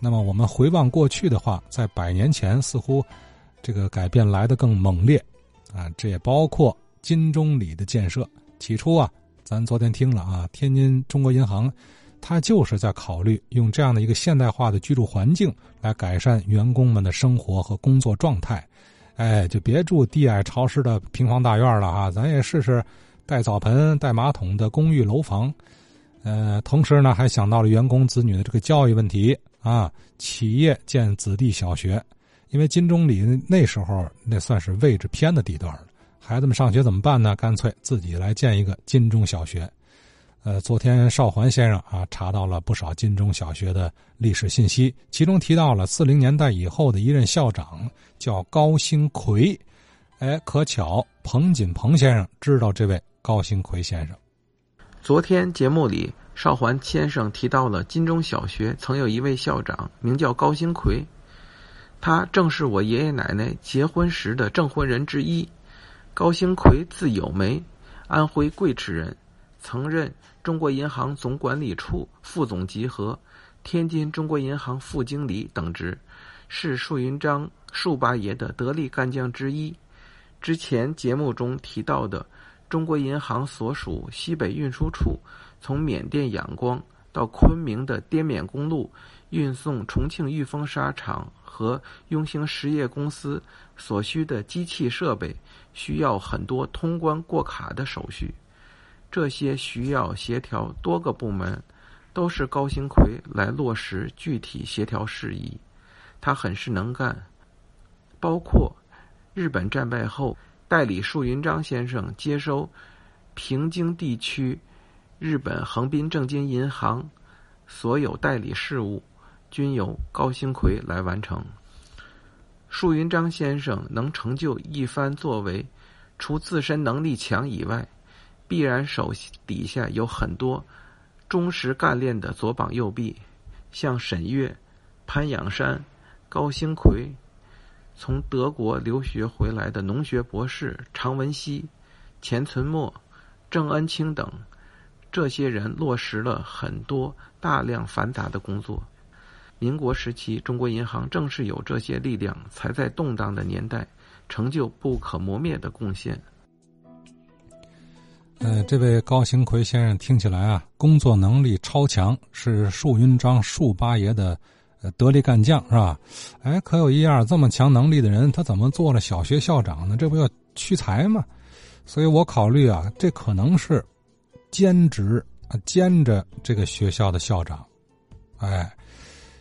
那么我们回望过去的话，在百年前似乎这个改变来得更猛烈啊！这也包括金钟里的建设。起初啊，咱昨天听了啊，天津中国银行，它就是在考虑用这样的一个现代化的居住环境来改善员工们的生活和工作状态。哎，就别住低矮潮湿的平房大院了啊，咱也试试带澡盆、带马桶的公寓楼房。呃，同时呢，还想到了员工子女的这个教育问题啊。企业建子弟小学，因为金钟里那时候那算是位置偏的地段了，孩子们上学怎么办呢？干脆自己来建一个金钟小学。呃，昨天邵环先生啊查到了不少金钟小学的历史信息，其中提到了四零年代以后的一任校长叫高兴奎。哎，可巧彭锦鹏先生知道这位高兴奎先生。昨天节目里，邵环先生提到了金中小学曾有一位校长，名叫高兴奎，他正是我爷爷奶奶结婚时的证婚人之一。高兴奎字有梅，安徽贵池人，曾任中国银行总管理处副总集合、天津中国银行副经理等职，是树云章树八爷的得力干将之一。之前节目中提到的。中国银行所属西北运输处，从缅甸仰光到昆明的滇缅公路，运送重庆裕丰纱厂和雍兴实业公司所需的机器设备，需要很多通关过卡的手续。这些需要协调多个部门，都是高兴奎来落实具体协调事宜。他很是能干，包括日本战败后。代理树云章先生接收平津地区日本横滨正金银行所有代理事务，均由高兴奎来完成。树云章先生能成就一番作为，除自身能力强以外，必然手底下有很多忠实干练的左膀右臂，像沈月、潘仰山、高兴奎。从德国留学回来的农学博士常文熙、钱存墨、郑恩清等，这些人落实了很多大量繁杂的工作。民国时期，中国银行正是有这些力量，才在动荡的年代成就不可磨灭的贡献。呃，这位高行奎先生听起来啊，工作能力超强，是树云章树八爷的。得力干将是吧？哎，可有一样，这么强能力的人，他怎么做了小学校长呢？这不要屈才吗？所以我考虑啊，这可能是兼职啊，兼着这个学校的校长。哎，